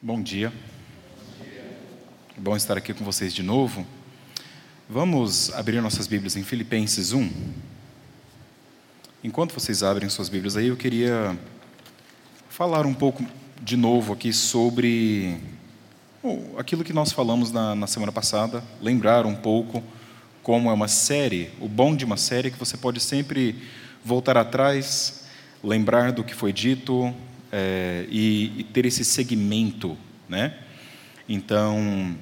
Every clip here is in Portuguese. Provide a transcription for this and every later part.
Bom dia. Bom estar aqui com vocês de novo. Vamos abrir nossas Bíblias em Filipenses 1. Enquanto vocês abrem suas Bíblias aí, eu queria falar um pouco de novo aqui sobre bom, aquilo que nós falamos na, na semana passada, lembrar um pouco como é uma série, o bom de uma série é que você pode sempre voltar atrás, lembrar do que foi dito, é, e, e, ter esse segmento, né? Então,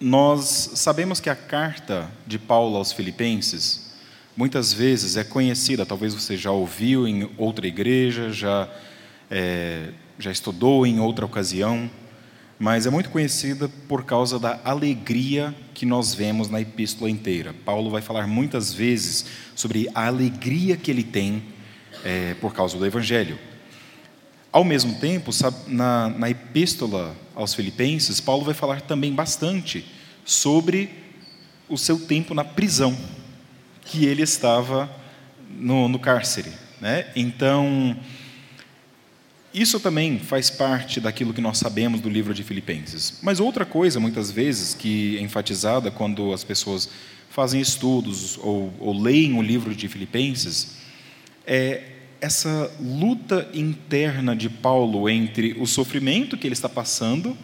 nós sabemos que a carta de Paulo aos Filipenses muitas vezes é conhecida, talvez você já ouviu em outra igreja, já é, já estudou em outra ocasião, mas é muito conhecida por causa da alegria que nós vemos na epístola inteira. Paulo vai falar muitas vezes sobre a alegria que ele tem é, por causa do Evangelho. Ao mesmo tempo, na, na epístola aos Filipenses, Paulo vai falar também bastante sobre o seu tempo na prisão, que ele estava no, no cárcere. Né? Então, isso também faz parte daquilo que nós sabemos do livro de Filipenses. Mas outra coisa, muitas vezes, que é enfatizada quando as pessoas fazem estudos ou, ou leem o livro de Filipenses, é essa luta interna de Paulo entre o sofrimento que ele está passando,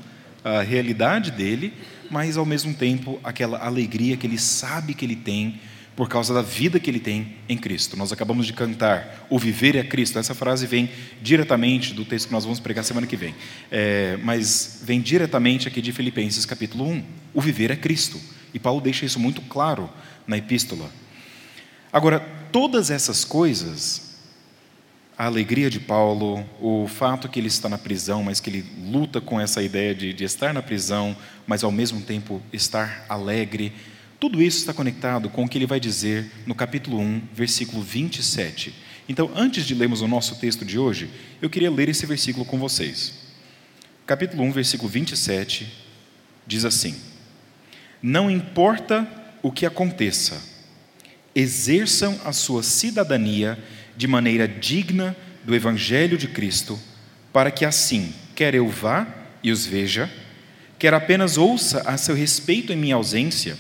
a realidade dele, mas ao mesmo tempo aquela alegria que ele sabe que ele tem por causa da vida que ele tem em Cristo. Nós acabamos de cantar O Viver é Cristo. Essa frase vem diretamente do texto que nós vamos pregar semana que vem, é, mas vem diretamente aqui de Filipenses capítulo 1. O viver é Cristo. E Paulo deixa isso muito claro na epístola. Agora, todas essas coisas a alegria de Paulo, o fato que ele está na prisão, mas que ele luta com essa ideia de, de, estar na prisão, mas ao mesmo tempo estar alegre, tudo isso está conectado com o que ele vai dizer no capítulo 1, versículo 27. Então, antes de lermos o nosso texto de hoje, eu queria ler esse versículo com vocês. Capítulo 1, versículo 27, diz assim: Não importa o que aconteça, exerçam a sua cidadania de maneira digna do Evangelho de Cristo, para que assim, quer eu vá e os veja, quer apenas ouça a seu respeito em minha ausência,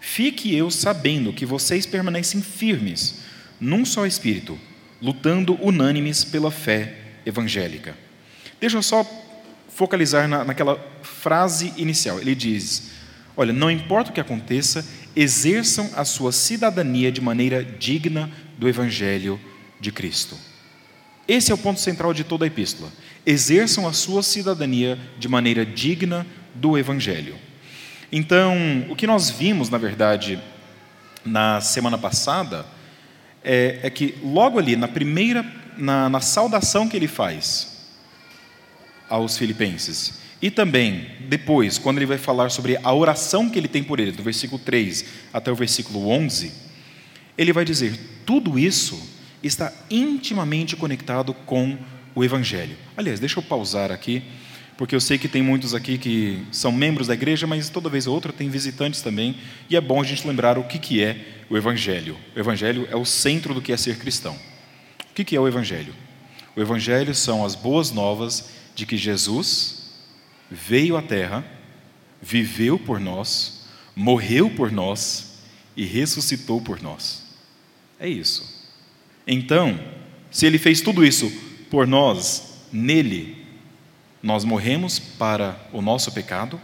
fique eu sabendo que vocês permanecem firmes, num só espírito, lutando unânimes pela fé evangélica. Deixa eu só focalizar na, naquela frase inicial. Ele diz: Olha, não importa o que aconteça, exerçam a sua cidadania de maneira digna do Evangelho de Cristo. Esse é o ponto central de toda a epístola. Exerçam a sua cidadania de maneira digna do Evangelho. Então, o que nós vimos, na verdade, na semana passada, é, é que logo ali, na primeira, na, na saudação que ele faz aos filipenses, e também depois, quando ele vai falar sobre a oração que ele tem por ele, do versículo 3 até o versículo 11, ele vai dizer: tudo isso está intimamente conectado com o Evangelho. Aliás, deixa eu pausar aqui, porque eu sei que tem muitos aqui que são membros da igreja, mas toda vez ou outra tem visitantes também, e é bom a gente lembrar o que, que é o Evangelho. O Evangelho é o centro do que é ser cristão. O que, que é o Evangelho? O Evangelho são as boas novas de que Jesus veio à Terra, viveu por nós, morreu por nós e ressuscitou por nós. É isso. Então, se ele fez tudo isso por nós, nele, nós morremos para o nosso pecado,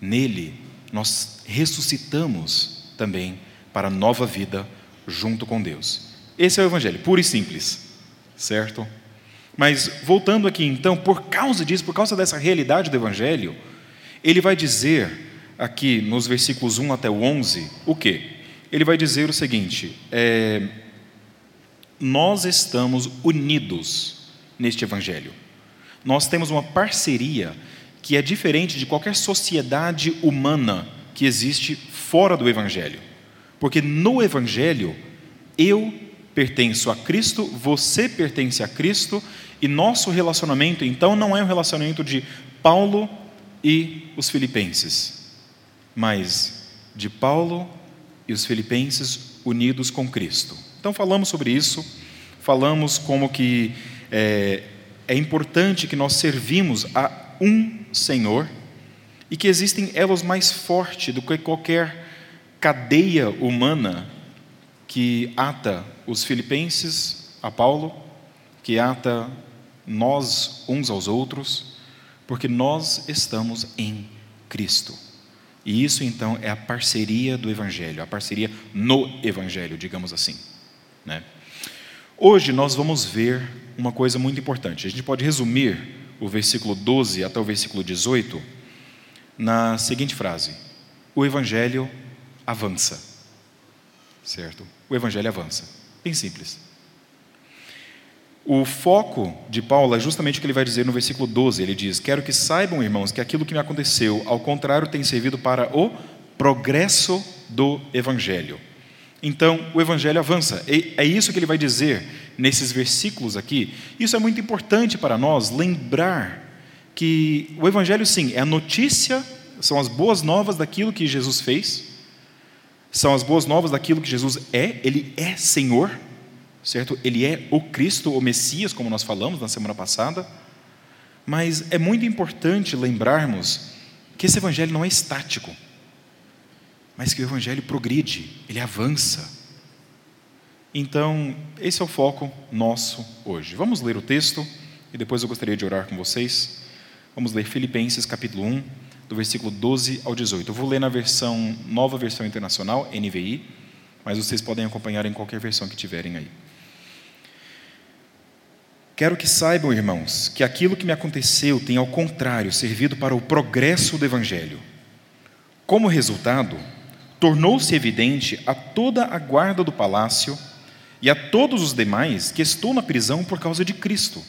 nele, nós ressuscitamos também para nova vida junto com Deus. Esse é o Evangelho, puro e simples, certo? Mas voltando aqui então, por causa disso, por causa dessa realidade do Evangelho, ele vai dizer aqui nos versículos 1 até o 11 o que? Ele vai dizer o seguinte: é, nós estamos unidos neste Evangelho. Nós temos uma parceria que é diferente de qualquer sociedade humana que existe fora do Evangelho. Porque no Evangelho, eu pertenço a Cristo, você pertence a Cristo, e nosso relacionamento, então, não é um relacionamento de Paulo e os filipenses, mas de Paulo e os filipenses unidos com Cristo. Então falamos sobre isso, falamos como que é, é importante que nós servimos a um Senhor e que existem elos mais fortes do que qualquer cadeia humana que ata os filipenses a Paulo, que ata nós uns aos outros, porque nós estamos em Cristo. E isso então é a parceria do Evangelho, a parceria no Evangelho, digamos assim. Né? Hoje nós vamos ver uma coisa muito importante. A gente pode resumir o versículo 12 até o versículo 18 na seguinte frase: O Evangelho avança. Certo? O Evangelho avança. Bem simples. O foco de Paulo é justamente o que ele vai dizer no versículo 12. Ele diz: Quero que saibam, irmãos, que aquilo que me aconteceu, ao contrário, tem servido para o progresso do Evangelho. Então, o Evangelho avança. É isso que ele vai dizer nesses versículos aqui. Isso é muito importante para nós lembrar que o Evangelho, sim, é a notícia, são as boas novas daquilo que Jesus fez, são as boas novas daquilo que Jesus é, ele é Senhor certo? Ele é o Cristo, o Messias, como nós falamos na semana passada. Mas é muito importante lembrarmos que esse evangelho não é estático, mas que o evangelho progride, ele avança. Então, esse é o foco nosso hoje. Vamos ler o texto e depois eu gostaria de orar com vocês. Vamos ler Filipenses capítulo 1, do versículo 12 ao 18. Eu vou ler na versão, nova versão internacional, NVI, mas vocês podem acompanhar em qualquer versão que tiverem aí. Quero que saibam, irmãos, que aquilo que me aconteceu tem, ao contrário, servido para o progresso do Evangelho. Como resultado, tornou-se evidente a toda a guarda do palácio e a todos os demais que estou na prisão por causa de Cristo.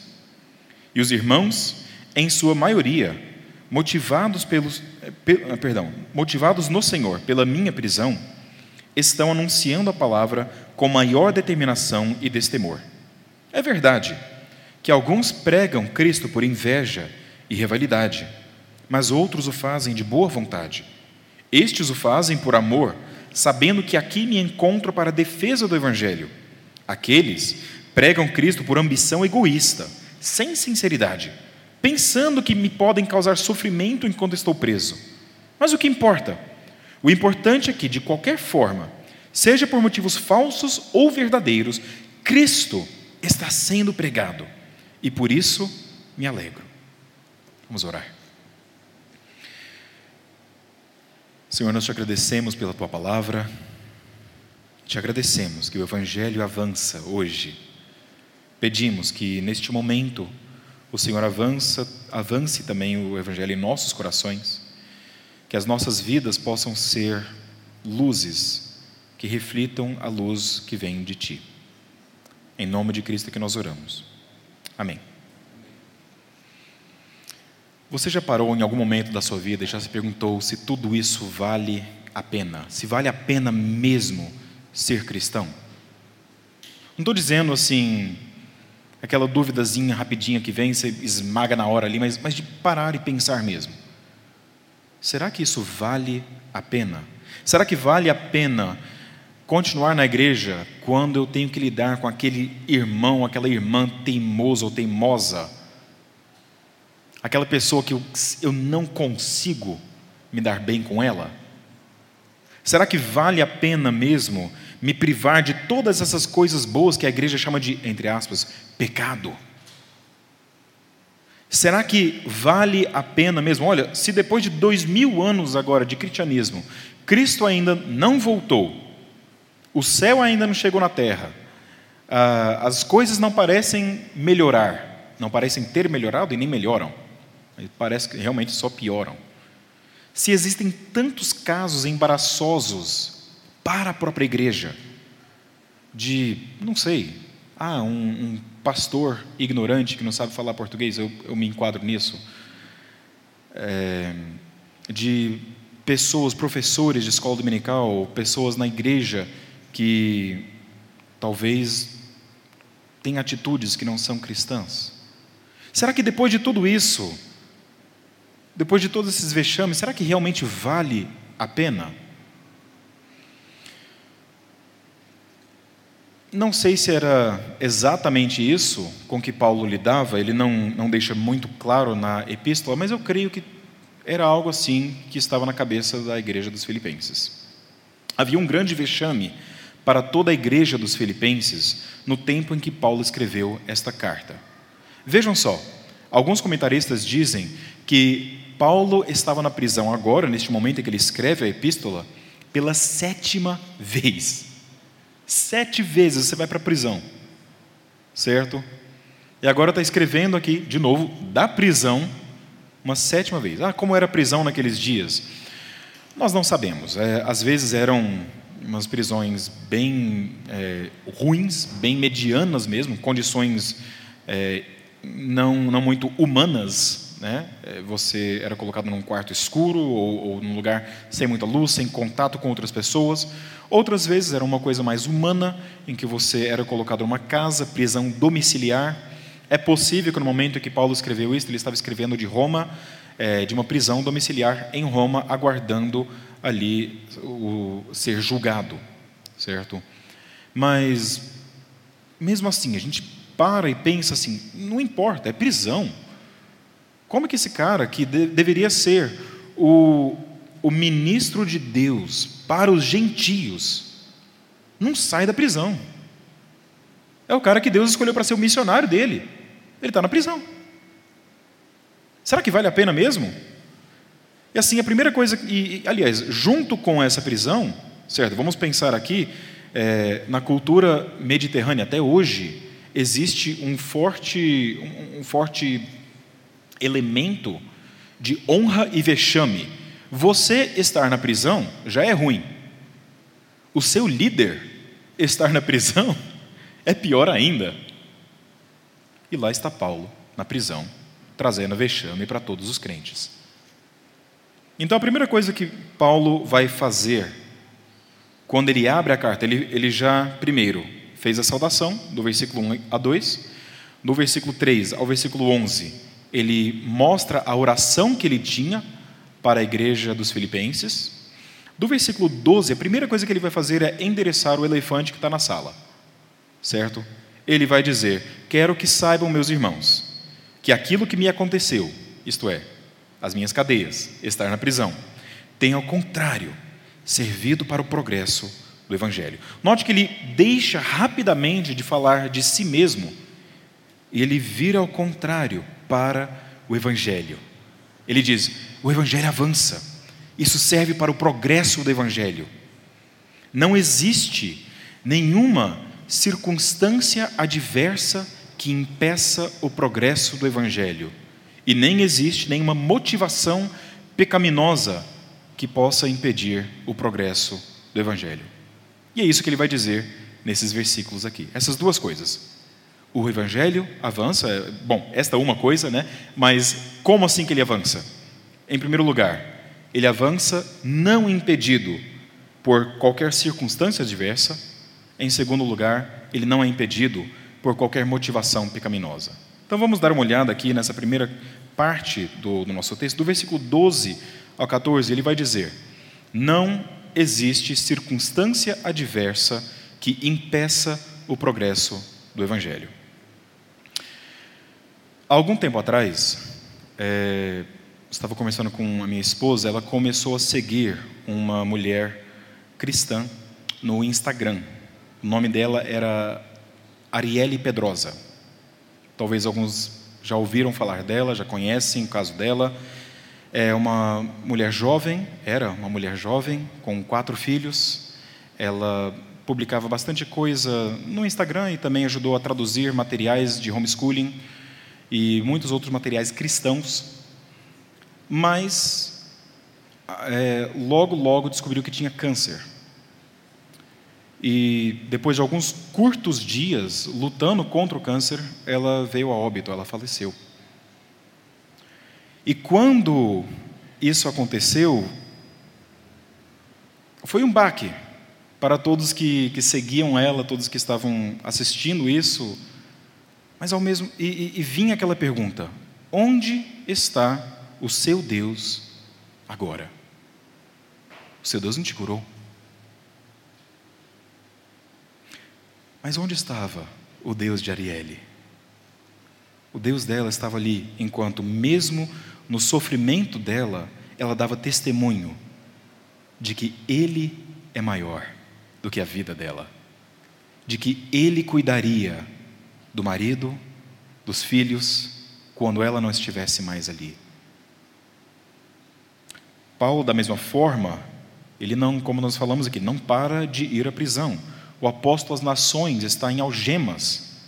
E os irmãos, em sua maioria, motivados pelos, ah, perdão, motivados no Senhor pela minha prisão, estão anunciando a palavra com maior determinação e destemor. É verdade que alguns pregam Cristo por inveja e rivalidade, mas outros o fazem de boa vontade. Estes o fazem por amor, sabendo que aqui me encontro para a defesa do Evangelho. Aqueles pregam Cristo por ambição egoísta, sem sinceridade, pensando que me podem causar sofrimento enquanto estou preso. Mas o que importa? O importante é que, de qualquer forma, seja por motivos falsos ou verdadeiros, Cristo está sendo pregado e por isso me alegro. Vamos orar. Senhor, nós te agradecemos pela tua palavra, te agradecemos que o Evangelho avança hoje. Pedimos que neste momento o Senhor avança, avance também o Evangelho em nossos corações, que as nossas vidas possam ser luzes que reflitam a luz que vem de Ti. Em nome de Cristo que nós oramos. Amém. Você já parou em algum momento da sua vida e já se perguntou se tudo isso vale a pena? Se vale a pena mesmo ser cristão? Não estou dizendo assim, aquela duvidazinha rapidinha que vem, você esmaga na hora ali, mas, mas de parar e pensar mesmo. Será que isso vale a pena? Será que vale a pena continuar na igreja quando eu tenho que lidar com aquele irmão, aquela irmã teimosa ou teimosa, aquela pessoa que eu, eu não consigo me dar bem com ela? Será que vale a pena mesmo me privar de todas essas coisas boas que a igreja chama de, entre aspas, pecado? Será que vale a pena mesmo? Olha, se depois de dois mil anos agora de cristianismo, Cristo ainda não voltou, o céu ainda não chegou na terra. Ah, as coisas não parecem melhorar, não parecem ter melhorado e nem melhoram. Parece que realmente só pioram. Se existem tantos casos embaraçosos para a própria igreja, de, não sei, ah, um, um pastor ignorante que não sabe falar português, eu, eu me enquadro nisso, é, de pessoas, professores de escola dominical, pessoas na igreja que talvez tenha atitudes que não são cristãs? Será que depois de tudo isso, depois de todos esses vexames, será que realmente vale a pena? Não sei se era exatamente isso com que Paulo lidava, ele não, não deixa muito claro na epístola, mas eu creio que era algo assim que estava na cabeça da igreja dos Filipenses. Havia um grande vexame para toda a igreja dos Filipenses no tempo em que Paulo escreveu esta carta. Vejam só, alguns comentaristas dizem que Paulo estava na prisão agora, neste momento em que ele escreve a epístola, pela sétima vez. Sete vezes você vai para a prisão, certo? E agora está escrevendo aqui, de novo, da prisão, uma sétima vez. Ah, como era a prisão naqueles dias? Nós não sabemos. É, às vezes eram umas prisões bem é, ruins, bem medianas mesmo, condições é, não, não muito humanas. Né? É, você era colocado num quarto escuro ou, ou num lugar sem muita luz, sem contato com outras pessoas. Outras vezes era uma coisa mais humana, em que você era colocado numa casa, prisão domiciliar. É possível que no momento em que Paulo escreveu isso, ele estava escrevendo de Roma, é, de uma prisão domiciliar em Roma, aguardando ali o ser julgado, certo? Mas mesmo assim, a gente para e pensa assim, não importa, é prisão. Como que esse cara que de, deveria ser o, o ministro de Deus para os gentios não sai da prisão? É o cara que Deus escolheu para ser o missionário dele. Ele está na prisão. Será que vale a pena mesmo? E assim, a primeira coisa, e, aliás, junto com essa prisão, certo? Vamos pensar aqui, é, na cultura mediterrânea até hoje, existe um forte, um, um forte elemento de honra e vexame. Você estar na prisão já é ruim. O seu líder estar na prisão é pior ainda. E lá está Paulo, na prisão, trazendo vexame para todos os crentes. Então, a primeira coisa que Paulo vai fazer, quando ele abre a carta, ele, ele já, primeiro, fez a saudação, do versículo 1 a 2, do versículo 3 ao versículo 11, ele mostra a oração que ele tinha para a igreja dos Filipenses. Do versículo 12, a primeira coisa que ele vai fazer é endereçar o elefante que está na sala, certo? Ele vai dizer: Quero que saibam, meus irmãos, que aquilo que me aconteceu, isto é, as minhas cadeias, estar na prisão, tem ao contrário servido para o progresso do Evangelho. Note que ele deixa rapidamente de falar de si mesmo e ele vira ao contrário para o Evangelho. Ele diz: o Evangelho avança, isso serve para o progresso do Evangelho. Não existe nenhuma circunstância adversa que impeça o progresso do Evangelho, e nem existe nenhuma motivação pecaminosa que possa impedir o progresso do Evangelho. E é isso que ele vai dizer nesses versículos aqui. Essas duas coisas. O Evangelho avança, é, bom, esta é uma coisa, né? Mas como assim que ele avança? Em primeiro lugar, ele avança não impedido por qualquer circunstância adversa. Em segundo lugar, ele não é impedido por qualquer motivação pecaminosa. Então vamos dar uma olhada aqui nessa primeira parte do, do nosso texto, do versículo 12 ao 14, ele vai dizer: Não existe circunstância adversa que impeça o progresso do Evangelho. Há algum tempo atrás, é, estava conversando com a minha esposa, ela começou a seguir uma mulher cristã no Instagram. O nome dela era Arielle Pedrosa. Talvez alguns já ouviram falar dela, já conhecem o caso dela. É uma mulher jovem, era uma mulher jovem, com quatro filhos. Ela publicava bastante coisa no Instagram e também ajudou a traduzir materiais de homeschooling e muitos outros materiais cristãos, mas é, logo, logo descobriu que tinha câncer. E depois de alguns curtos dias lutando contra o câncer, ela veio a óbito, ela faleceu. E quando isso aconteceu, foi um baque para todos que, que seguiam ela, todos que estavam assistindo isso mas ao mesmo e, e, e vinha aquela pergunta: onde está o seu Deus agora? O seu Deus não te curou. Mas onde estava o Deus de Arielle? O Deus dela estava ali, enquanto, mesmo no sofrimento dela, ela dava testemunho de que Ele é maior do que a vida dela, de que Ele cuidaria do marido, dos filhos, quando ela não estivesse mais ali. Paulo, da mesma forma, ele não, como nós falamos aqui, não para de ir à prisão. O apóstolo às nações está em algemas,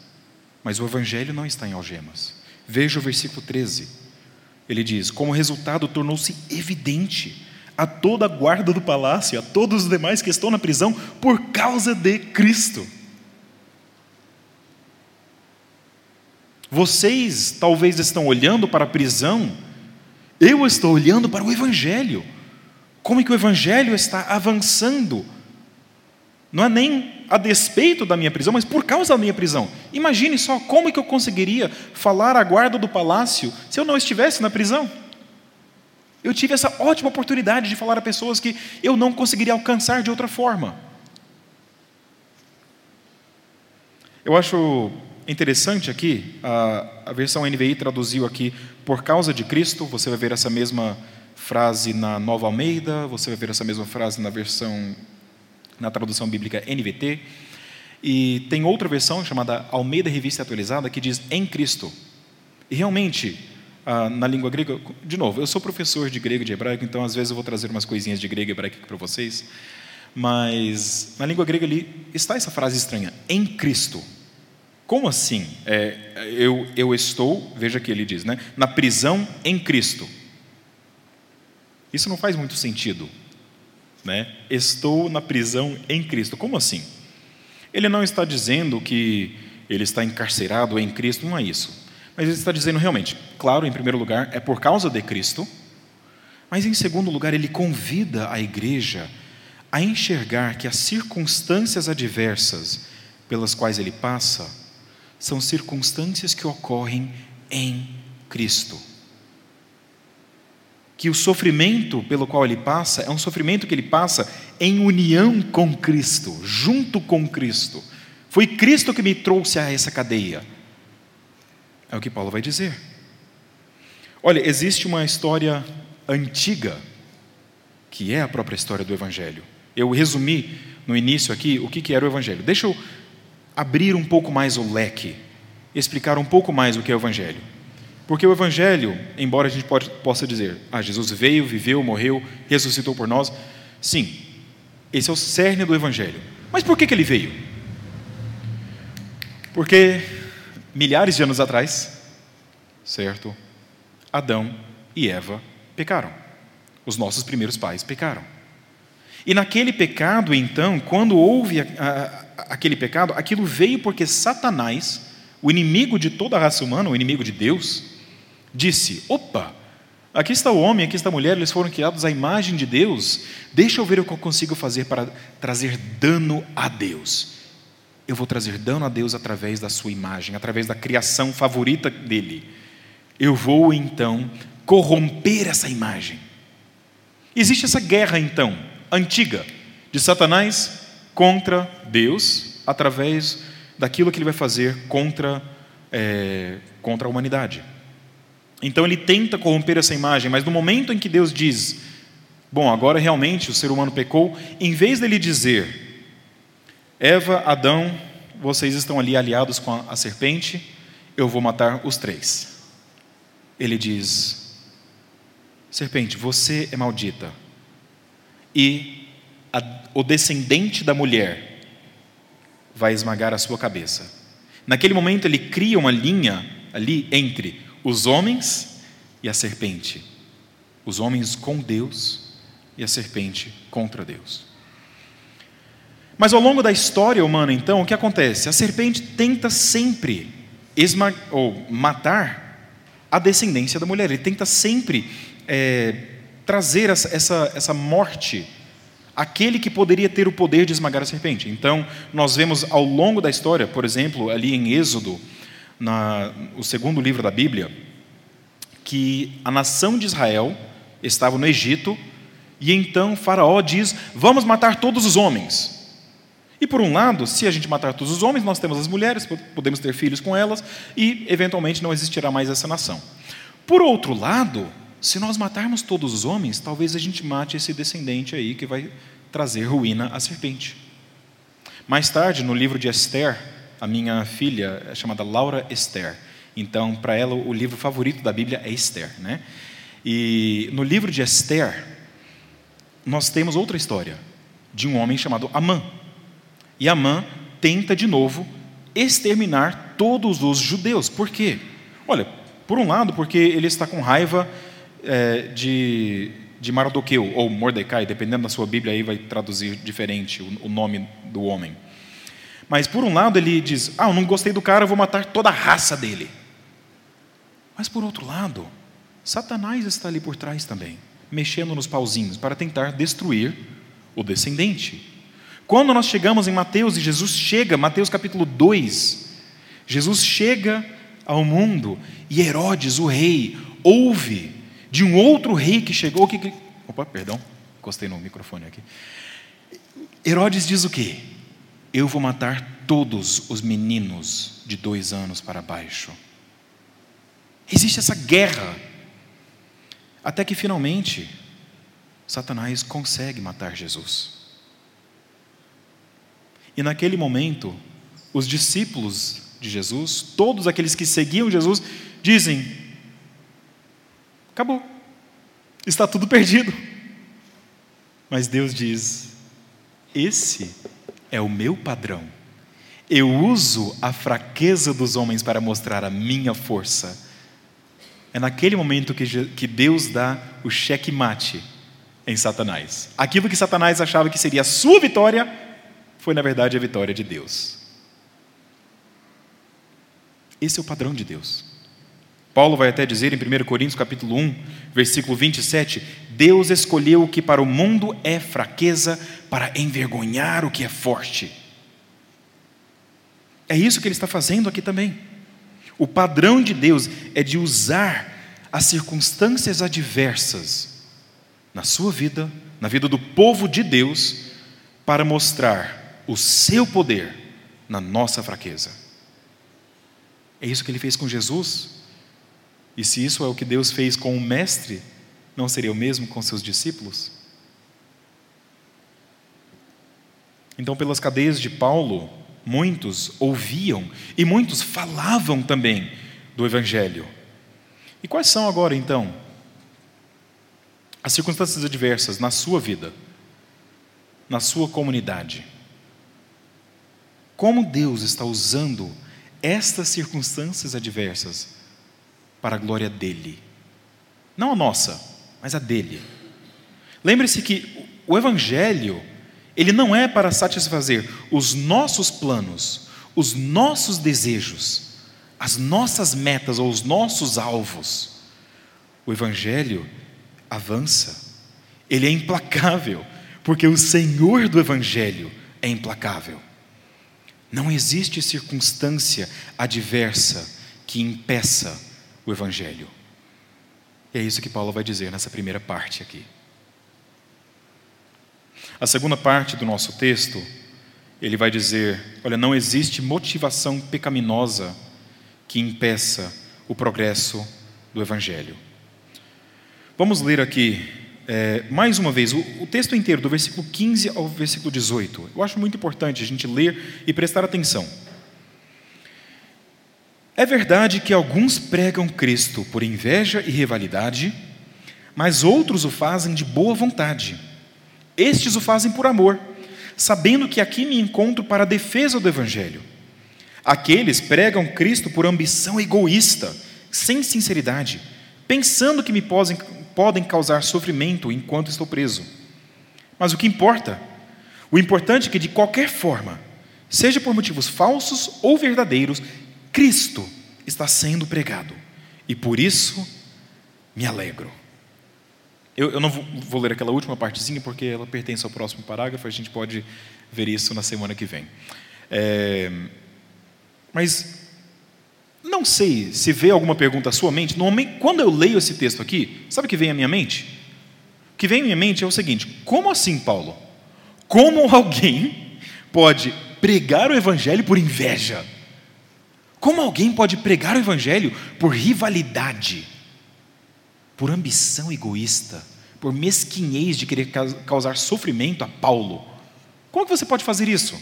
mas o evangelho não está em algemas. Veja o versículo 13. Ele diz: Como resultado, tornou-se evidente a toda a guarda do palácio, a todos os demais que estão na prisão, por causa de Cristo. Vocês talvez estão olhando para a prisão, eu estou olhando para o Evangelho. Como é que o Evangelho está avançando? Não é nem a despeito da minha prisão, mas por causa da minha prisão. Imagine só como é que eu conseguiria falar à guarda do palácio se eu não estivesse na prisão. Eu tive essa ótima oportunidade de falar a pessoas que eu não conseguiria alcançar de outra forma. Eu acho interessante aqui, a, a versão NVI traduziu aqui, por causa de Cristo, você vai ver essa mesma frase na Nova Almeida, você vai ver essa mesma frase na versão, na tradução bíblica NVT, e tem outra versão chamada Almeida Revista Atualizada que diz em Cristo. E realmente, na língua grega, de novo, eu sou professor de grego e de hebraico, então às vezes eu vou trazer umas coisinhas de grego e hebraico para vocês, mas na língua grega ali está essa frase estranha, em Cristo. Como assim? É, eu, eu estou, veja que ele diz, né, na prisão em Cristo. Isso não faz muito sentido. Né? Estou na prisão em Cristo. Como assim? Ele não está dizendo que ele está encarcerado em Cristo, não é isso. Mas ele está dizendo realmente, claro, em primeiro lugar, é por causa de Cristo, mas em segundo lugar, ele convida a igreja a enxergar que as circunstâncias adversas pelas quais ele passa são circunstâncias que ocorrem em Cristo. Que o sofrimento pelo qual ele passa é um sofrimento que ele passa em união com Cristo, junto com Cristo. Foi Cristo que me trouxe a essa cadeia. É o que Paulo vai dizer. Olha, existe uma história antiga, que é a própria história do Evangelho. Eu resumi no início aqui o que era o Evangelho. Deixa eu abrir um pouco mais o leque, explicar um pouco mais o que é o Evangelho. Porque o Evangelho, embora a gente pode, possa dizer, ah, Jesus veio, viveu, morreu, ressuscitou por nós, sim, esse é o cerne do Evangelho. Mas por que, que ele veio? Porque milhares de anos atrás, certo? Adão e Eva pecaram. Os nossos primeiros pais pecaram. E naquele pecado, então, quando houve a, a, aquele pecado, aquilo veio porque Satanás, o inimigo de toda a raça humana, o inimigo de Deus, disse: opa, aqui está o homem, aqui está a mulher, eles foram criados à imagem de Deus, deixa eu ver o que eu consigo fazer para trazer dano a Deus. Eu vou trazer dano a Deus através da sua imagem, através da criação favorita dele. Eu vou então corromper essa imagem. Existe essa guerra então antiga de Satanás contra Deus através daquilo que ele vai fazer contra, é, contra a humanidade. Então ele tenta corromper essa imagem, mas no momento em que Deus diz, bom, agora realmente o ser humano pecou, em vez dele dizer, Eva, Adão, vocês estão ali aliados com a, serpente, eu vou matar os três. Ele diz, serpente, você é maldita e a, o descendente da mulher vai esmagar a sua cabeça. Naquele momento, ele cria uma linha ali entre os homens e a serpente. Os homens com Deus e a serpente contra Deus. Mas ao longo da história humana, então, o que acontece? A serpente tenta sempre esmagar, ou matar a descendência da mulher. Ele tenta sempre é, trazer essa, essa, essa morte aquele que poderia ter o poder de esmagar a serpente. Então, nós vemos ao longo da história, por exemplo, ali em Êxodo, na, o segundo livro da Bíblia, que a nação de Israel estava no Egito e então Faraó diz: Vamos matar todos os homens. E por um lado, se a gente matar todos os homens, nós temos as mulheres, podemos ter filhos com elas e eventualmente não existirá mais essa nação. Por outro lado, se nós matarmos todos os homens, talvez a gente mate esse descendente aí que vai trazer ruína à serpente. Mais tarde, no livro de Esther, a minha filha é chamada Laura Esther. Então, para ela, o livro favorito da Bíblia é Esther, né? E no livro de Esther, nós temos outra história de um homem chamado Amã. E Amã tenta de novo exterminar todos os judeus. Por quê? Olha, por um lado, porque ele está com raiva é, de, de Mardoqueu, ou Mordecai, dependendo da sua Bíblia, aí vai traduzir diferente o, o nome do homem. Mas por um lado ele diz: Ah, eu não gostei do cara, eu vou matar toda a raça dele. Mas por outro lado, Satanás está ali por trás também, mexendo nos pauzinhos para tentar destruir o descendente. Quando nós chegamos em Mateus e Jesus chega, Mateus capítulo 2, Jesus chega ao mundo e Herodes, o rei, ouve de um outro rei que chegou. Que, opa, perdão, encostei no microfone aqui. Herodes diz o quê? Eu vou matar todos os meninos de dois anos para baixo. Existe essa guerra. Até que finalmente, Satanás consegue matar Jesus. E naquele momento, os discípulos de Jesus, todos aqueles que seguiam Jesus, dizem: acabou, está tudo perdido. Mas Deus diz: esse é o meu padrão. Eu uso a fraqueza dos homens para mostrar a minha força. É naquele momento que, Deus dá o cheque-mate em Satanás. Aquilo que Satanás achava que seria a sua vitória, foi, na verdade, a vitória de Deus. Esse é o padrão de Deus. Paulo vai até dizer em 1 Coríntios capítulo 1, versículo 27, Deus escolheu o que para o mundo é fraqueza para envergonhar o que é forte. É isso que ele está fazendo aqui também. O padrão de Deus é de usar as circunstâncias adversas na sua vida, na vida do povo de Deus, para mostrar o seu poder na nossa fraqueza. É isso que ele fez com Jesus. E se isso é o que Deus fez com o Mestre, não seria o mesmo com seus discípulos? Então, pelas cadeias de Paulo, muitos ouviam e muitos falavam também do Evangelho. E quais são agora, então, as circunstâncias adversas na sua vida, na sua comunidade? Como Deus está usando estas circunstâncias adversas para a glória dele. Não a nossa, mas a dele. Lembre-se que o evangelho, ele não é para satisfazer os nossos planos, os nossos desejos, as nossas metas ou os nossos alvos. O evangelho avança. Ele é implacável, porque o Senhor do evangelho é implacável. Não existe circunstância adversa que impeça o Evangelho. E é isso que Paulo vai dizer nessa primeira parte aqui. A segunda parte do nosso texto, ele vai dizer: olha, não existe motivação pecaminosa que impeça o progresso do Evangelho. Vamos ler aqui é, mais uma vez, o, o, texto inteiro, do versículo 15 ao versículo 18. Eu acho muito importante a gente ler e prestar atenção. É verdade que alguns pregam Cristo por inveja e rivalidade, mas outros o fazem de boa vontade. Estes o fazem por amor, sabendo que aqui me encontro para a defesa do Evangelho. Aqueles pregam Cristo por ambição egoísta, sem sinceridade, pensando que me podem, podem causar sofrimento enquanto estou preso. Mas o que importa? O importante é que, de qualquer forma, seja por motivos falsos ou verdadeiros, Cristo está sendo pregado. E por isso me alegro. Eu, eu não vou, vou, ler aquela última partezinha, porque ela pertence ao próximo parágrafo, a gente pode ver isso na semana que vem. É, mas não sei se vê alguma pergunta à sua mente. Normalmente, quando eu leio esse texto aqui, sabe o que vem à minha mente? O que vem à minha mente é o seguinte: como assim, Paulo? Como alguém pode pregar o evangelho por inveja? Como alguém pode pregar o evangelho por rivalidade, por ambição egoísta, por mesquinhez de querer causar sofrimento a Paulo? Como que você pode fazer isso?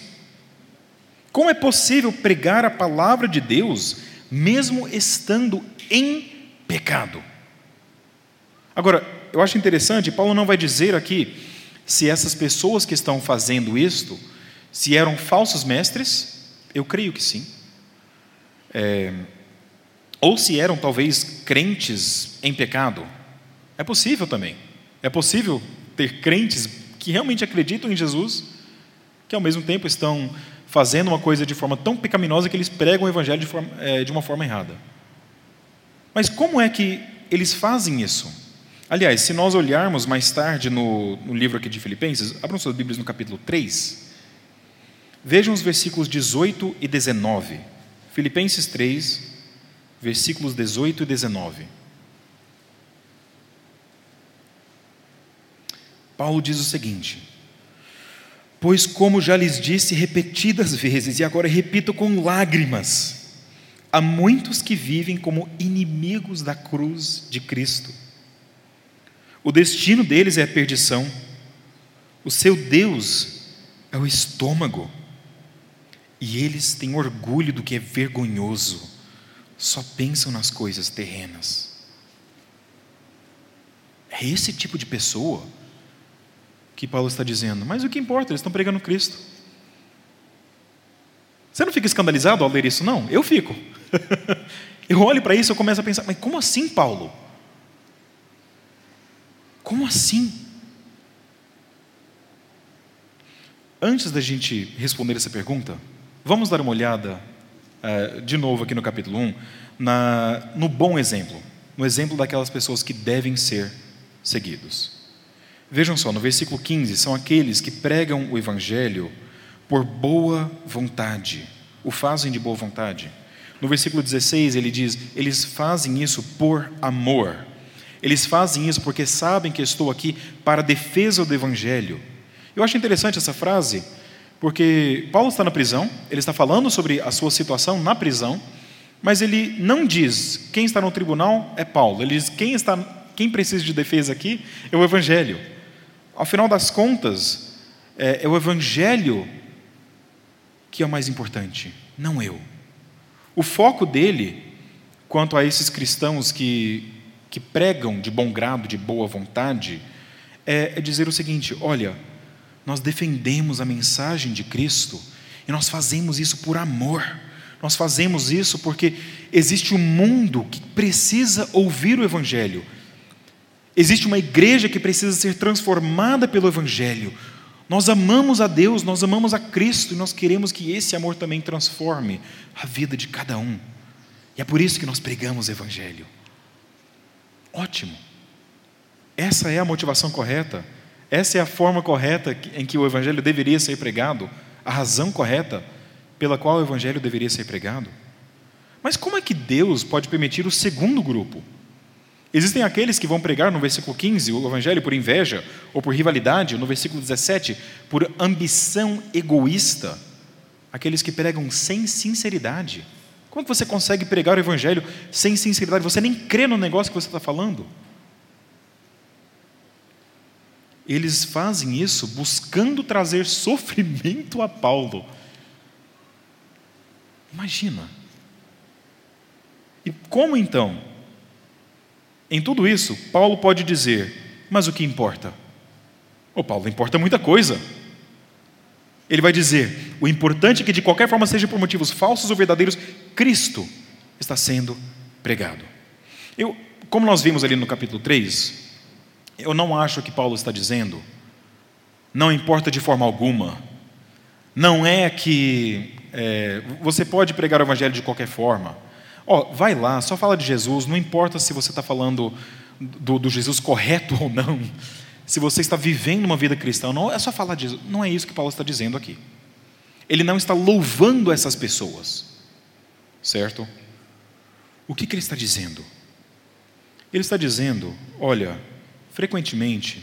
Como é possível pregar a palavra de Deus mesmo estando em pecado? Agora, eu acho interessante, Paulo não vai dizer aqui se essas pessoas que estão fazendo isto, se eram falsos mestres, eu creio que sim. É, ou se eram talvez crentes em pecado. É possível também. É possível ter crentes que realmente acreditam em Jesus, que ao mesmo tempo estão fazendo uma coisa de forma tão pecaminosa que eles pregam o evangelho de, forma, é, de uma forma errada. Mas como é que eles fazem isso? Aliás, se nós olharmos mais tarde no, no livro aqui de Filipenses, abram suas Bíblias no capítulo 3, vejam os versículos 18 e 19. Filipenses 3, versículos 18 e 19. Paulo diz o seguinte: Pois, como já lhes disse repetidas vezes, e agora repito com lágrimas, há muitos que vivem como inimigos da cruz de Cristo. O destino deles é a perdição, o seu Deus é o estômago, e eles têm orgulho do que é vergonhoso, só pensam nas coisas terrenas. É esse tipo de pessoa que Paulo está dizendo. Mas o que importa? Eles estão pregando Cristo. Você não fica escandalizado ao ler isso, não? Eu fico. eu olho para isso e começo a pensar, mas como assim, Paulo? Como assim? Antes da gente responder essa pergunta, vamos dar uma olhada uh, de novo aqui no capítulo 1, na, no bom exemplo, no exemplo daquelas pessoas que devem ser seguidos. Vejam só, no versículo 15, são aqueles que pregam o Evangelho por boa vontade, o fazem de boa vontade. No versículo 16, ele diz: eles fazem isso por amor. Eles fazem isso porque sabem que estou aqui para a defesa do Evangelho. Eu acho interessante essa frase, porque Paulo está na prisão, ele está falando sobre a sua situação na prisão, mas ele não diz quem está no tribunal é Paulo, ele diz quem, está, quem precisa de defesa aqui é o Evangelho. Ao final das contas, é, é o Evangelho que é o mais importante, não eu. O foco dele, quanto a esses cristãos que, que pregam de bom grado, de boa vontade, é, é dizer o seguinte: olha, nós defendemos a mensagem de Cristo e nós fazemos isso por amor. Nós fazemos isso porque existe um mundo que precisa ouvir o Evangelho Existe uma igreja que precisa ser transformada pelo Evangelho. Nós amamos a Deus, nós amamos a Cristo e nós queremos que esse amor também transforme a vida de cada um. E é por isso que nós pregamos o Evangelho. Ótimo. Essa é a motivação correta. Essa é a forma correta em que o Evangelho deveria ser pregado. A razão correta pela qual o Evangelho deveria ser pregado. Mas como é que Deus pode permitir o segundo grupo? Existem aqueles que vão pregar no versículo 15 o evangelho por inveja ou por rivalidade, no versículo 17, por ambição egoísta. Aqueles que pregam sem sinceridade. Como que você consegue pregar o evangelho sem sinceridade? Você nem crê no negócio que você está falando. Eles fazem isso buscando trazer sofrimento a Paulo. Imagina. E como então em tudo isso, Paulo pode dizer: mas o que importa? Oh, Paulo, importa muita coisa. Ele vai dizer: o importante é que, de qualquer forma, seja por motivos falsos ou verdadeiros, Cristo está sendo pregado. Eu, como nós vimos ali no capítulo 3, eu não acho que Paulo está dizendo, não importa de forma alguma, não é que é, você pode pregar o evangelho de qualquer forma, Ó, vai lá, só fala de Jesus, não importa se você está falando do, do, Jesus correto ou não, se você está vivendo uma vida cristã, não é só falar de Jesus. Não é isso que Paulo está dizendo aqui. Ele não está louvando essas pessoas, certo? O que, que ele está dizendo? Ele está dizendo: olha, frequentemente,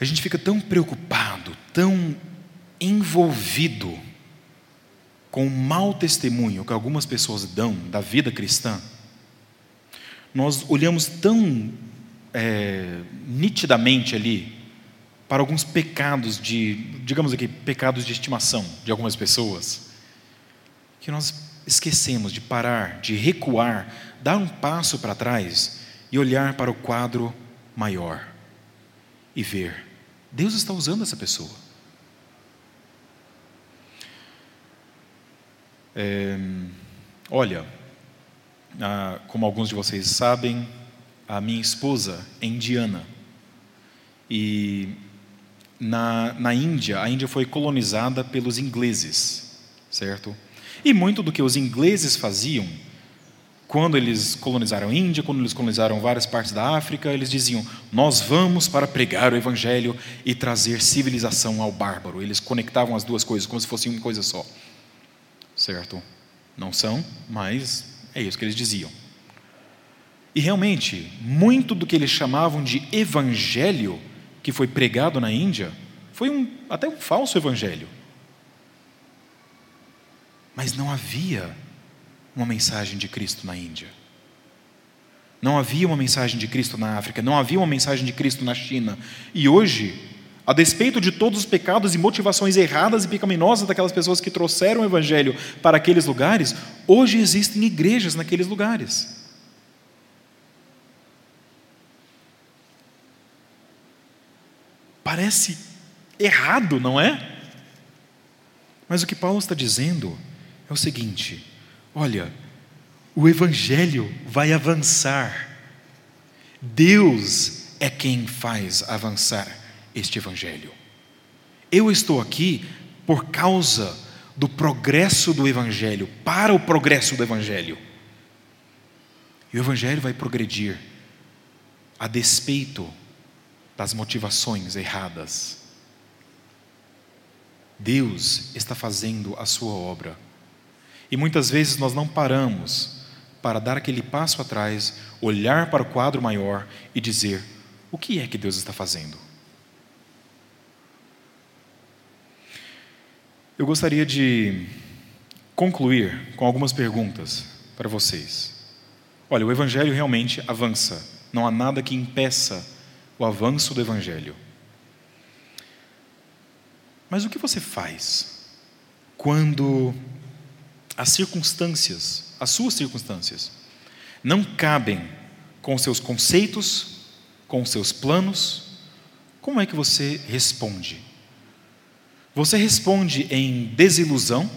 a gente fica tão preocupado, tão envolvido com o mau testemunho que algumas pessoas dão da vida cristã, nós olhamos tão é, nitidamente ali para alguns pecados de, digamos aqui, pecados de estimação de algumas pessoas, que nós esquecemos de parar, de recuar, dar um passo para trás e olhar para o quadro maior e ver: Deus está usando essa pessoa. É, olha, como alguns de vocês sabem, a minha esposa é indiana. E na, na Índia, a Índia foi colonizada pelos ingleses, certo? E muito do que os ingleses faziam, quando eles colonizaram a Índia, quando eles colonizaram várias partes da África, eles diziam: Nós vamos para pregar o Evangelho e trazer civilização ao bárbaro. Eles conectavam as duas coisas como se fosse uma coisa só. Certo? Não são, mas é isso que eles diziam. E realmente, muito do que eles chamavam de evangelho que foi pregado na Índia foi um, até um falso evangelho. Mas não havia uma mensagem de Cristo na Índia. Não havia uma mensagem de Cristo na África, não havia uma mensagem de Cristo na China. E hoje, a despeito de todos os pecados e motivações erradas e pecaminosas daquelas pessoas que trouxeram o Evangelho para aqueles lugares, hoje existem igrejas naqueles lugares. Parece errado, não é? Mas o que Paulo está dizendo é o seguinte: olha, o Evangelho vai avançar. Deus é quem faz avançar este Evangelho. Eu estou aqui por causa do progresso do Evangelho, para o progresso do Evangelho. E o Evangelho vai progredir a despeito das motivações erradas. Deus está fazendo a sua obra. E muitas vezes nós não paramos para dar aquele passo atrás, olhar para o quadro maior e dizer: o que é que Deus está fazendo? Eu gostaria de concluir com algumas perguntas para vocês. Olha, o Evangelho realmente avança, não há nada que impeça o avanço do Evangelho. Mas o que você faz quando as circunstâncias, as suas circunstâncias, não cabem com seus conceitos, com seus planos? Como é que você responde? Você responde em desilusão?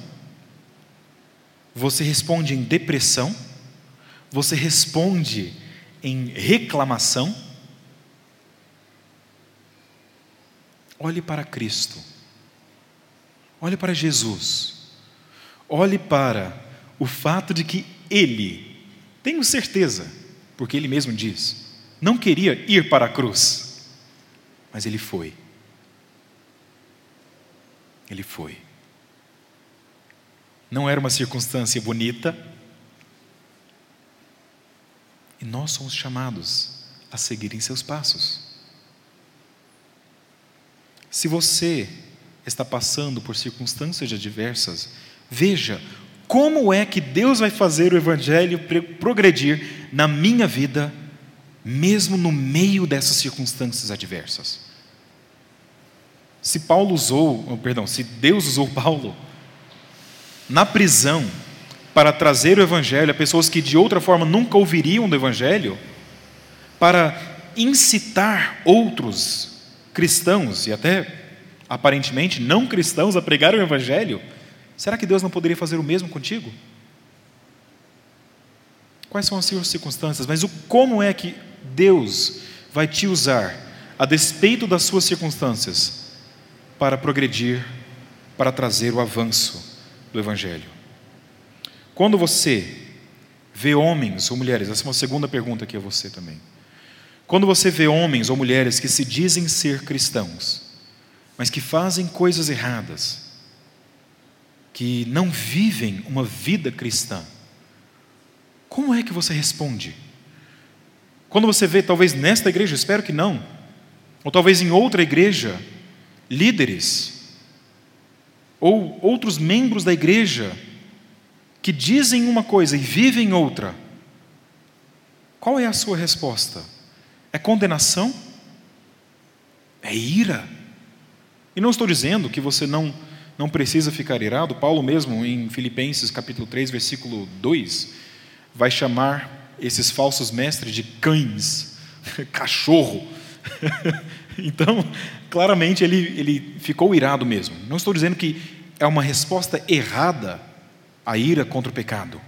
Você responde em depressão? Você responde em reclamação? Olhe para Cristo. Olhe para Jesus. Olhe para o fato de que Ele, tenho certeza, porque Ele mesmo diz, não queria ir para a cruz, mas Ele foi. Ele foi. Não era uma circunstância bonita, e nós somos chamados a seguir em seus passos. Se você está passando por circunstâncias adversas, veja como é que Deus vai fazer o Evangelho progredir na minha vida, mesmo no meio dessas circunstâncias adversas. Se Paulo usou, perdão, se Deus usou Paulo na prisão para trazer o Evangelho a pessoas que de outra forma nunca ouviriam do Evangelho, para incitar outros cristãos e até aparentemente não cristãos a pregar o Evangelho, será que Deus não poderia fazer o mesmo contigo? Quais são as suas circunstâncias? Mas o como é que Deus vai te usar, a despeito das suas circunstâncias, para progredir, para trazer o avanço do Evangelho? Quando você vê homens ou mulheres, essa é uma segunda pergunta aqui a você também. Quando você vê homens ou mulheres que se dizem ser cristãos, mas que fazem coisas erradas, que não vivem uma vida cristã, como é que você responde? Quando você vê, talvez nesta igreja, espero que não, ou talvez em outra igreja, líderes ou outros membros da igreja que dizem uma coisa e vivem outra, qual é a sua resposta? É condenação? É ira? E não estou dizendo que você não, não precisa ficar irado. Paulo mesmo, em Filipenses capítulo 3, versículo 2, vai chamar esses falsos mestres de cães, cachorro. então, claramente ele, ele ficou irado mesmo. Não estou dizendo que é uma resposta errada à ira contra o pecado,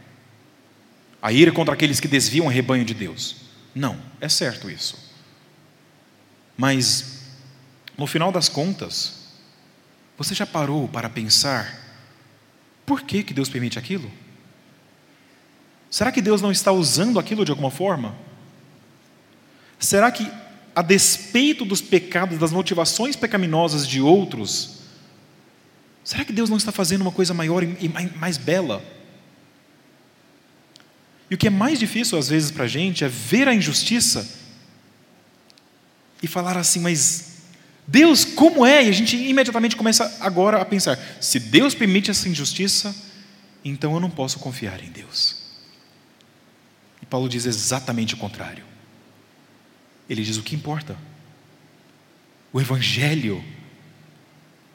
a ira contra aqueles que desviam o rebanho de Deus. Não, é certo isso. Mas, no final das contas, você já parou para pensar por que, que Deus permite aquilo? Será que Deus não está usando aquilo de alguma forma? Será que, a despeito dos pecados, das motivações pecaminosas de outros, será que Deus não está fazendo uma coisa maior e mais bela? E o que é mais difícil às vezes para a gente é ver a injustiça e falar assim, mas Deus, como é? E a gente imediatamente começa agora a pensar: se Deus permite essa injustiça, então eu não posso confiar em Deus. E Paulo diz exatamente o contrário. Ele diz: o que importa? O Evangelho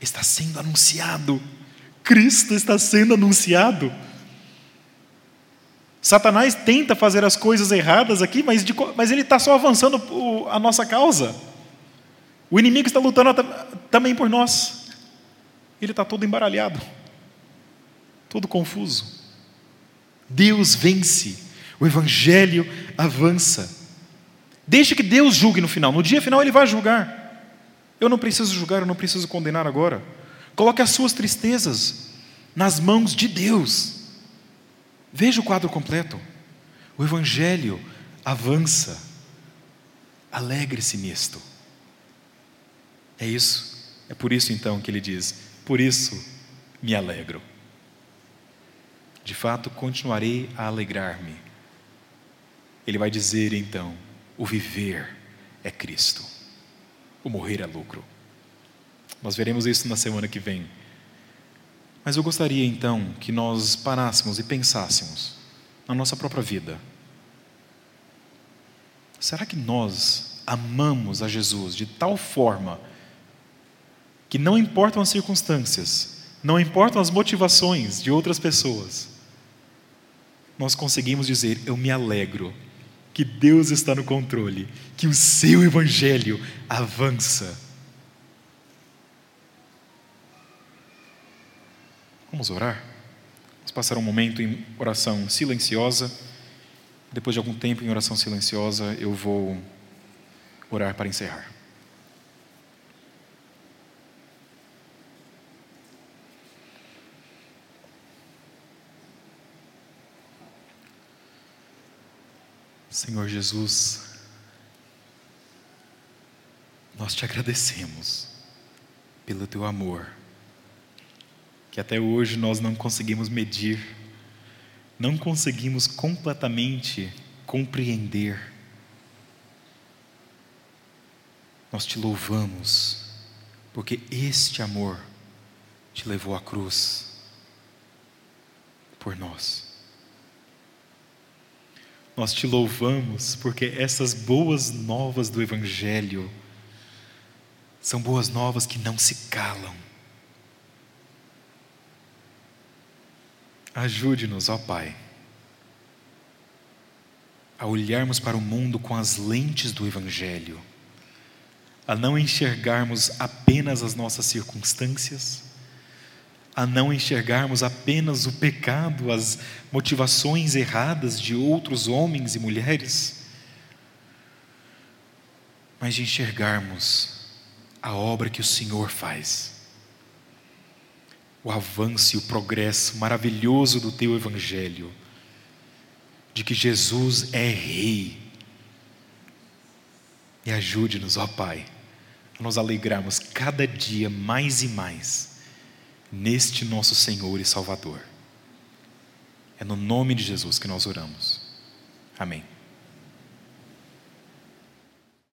está sendo anunciado, Cristo está sendo anunciado. Satanás tenta fazer as coisas erradas aqui, mas, de, mas ele está só avançando a nossa causa. O inimigo está lutando também por nós. Ele está todo embaralhado, todo confuso. Deus vence, o Evangelho avança. Deixe que Deus julgue no final. No dia final, Ele vai julgar. Eu não preciso julgar, eu não preciso condenar agora. Coloque as suas tristezas nas mãos de Deus. Veja o quadro completo. O Evangelho avança. Alegre-se nisto. É isso. É por isso então que ele diz: Por isso me alegro. De fato, continuarei a alegrar-me. Ele vai dizer então: O viver é Cristo, o morrer é lucro. Nós veremos isso na semana que vem. Mas eu gostaria então que nós parássemos e pensássemos na nossa própria vida. Será que nós amamos a Jesus de tal forma que não importam as circunstâncias, não importam as motivações de outras pessoas, nós conseguimos dizer: Eu me alegro que Deus está no controle, que o seu evangelho avança. Vamos orar? Vamos passar um momento em oração silenciosa. Depois de algum tempo em oração silenciosa, eu vou orar para encerrar. Senhor Jesus, nós te agradecemos pelo teu amor, que até hoje nós não conseguimos medir, não conseguimos completamente compreender. Nós te louvamos, porque este amor te levou à cruz por nós. Nós te louvamos porque essas boas novas do Evangelho são boas novas que não se calam. Ajude-nos, ó Pai, a olharmos para o mundo com as lentes do Evangelho, a não enxergarmos apenas as nossas circunstâncias, a não enxergarmos apenas o pecado, as motivações erradas de outros homens e mulheres, mas de enxergarmos a obra que o Senhor faz, o avanço e o progresso maravilhoso do teu Evangelho, de que Jesus é Rei. E ajude-nos, ó Pai, a nos alegrarmos cada dia mais e mais neste nosso Senhor e Salvador. É no nome de Jesus que nós oramos. Amém.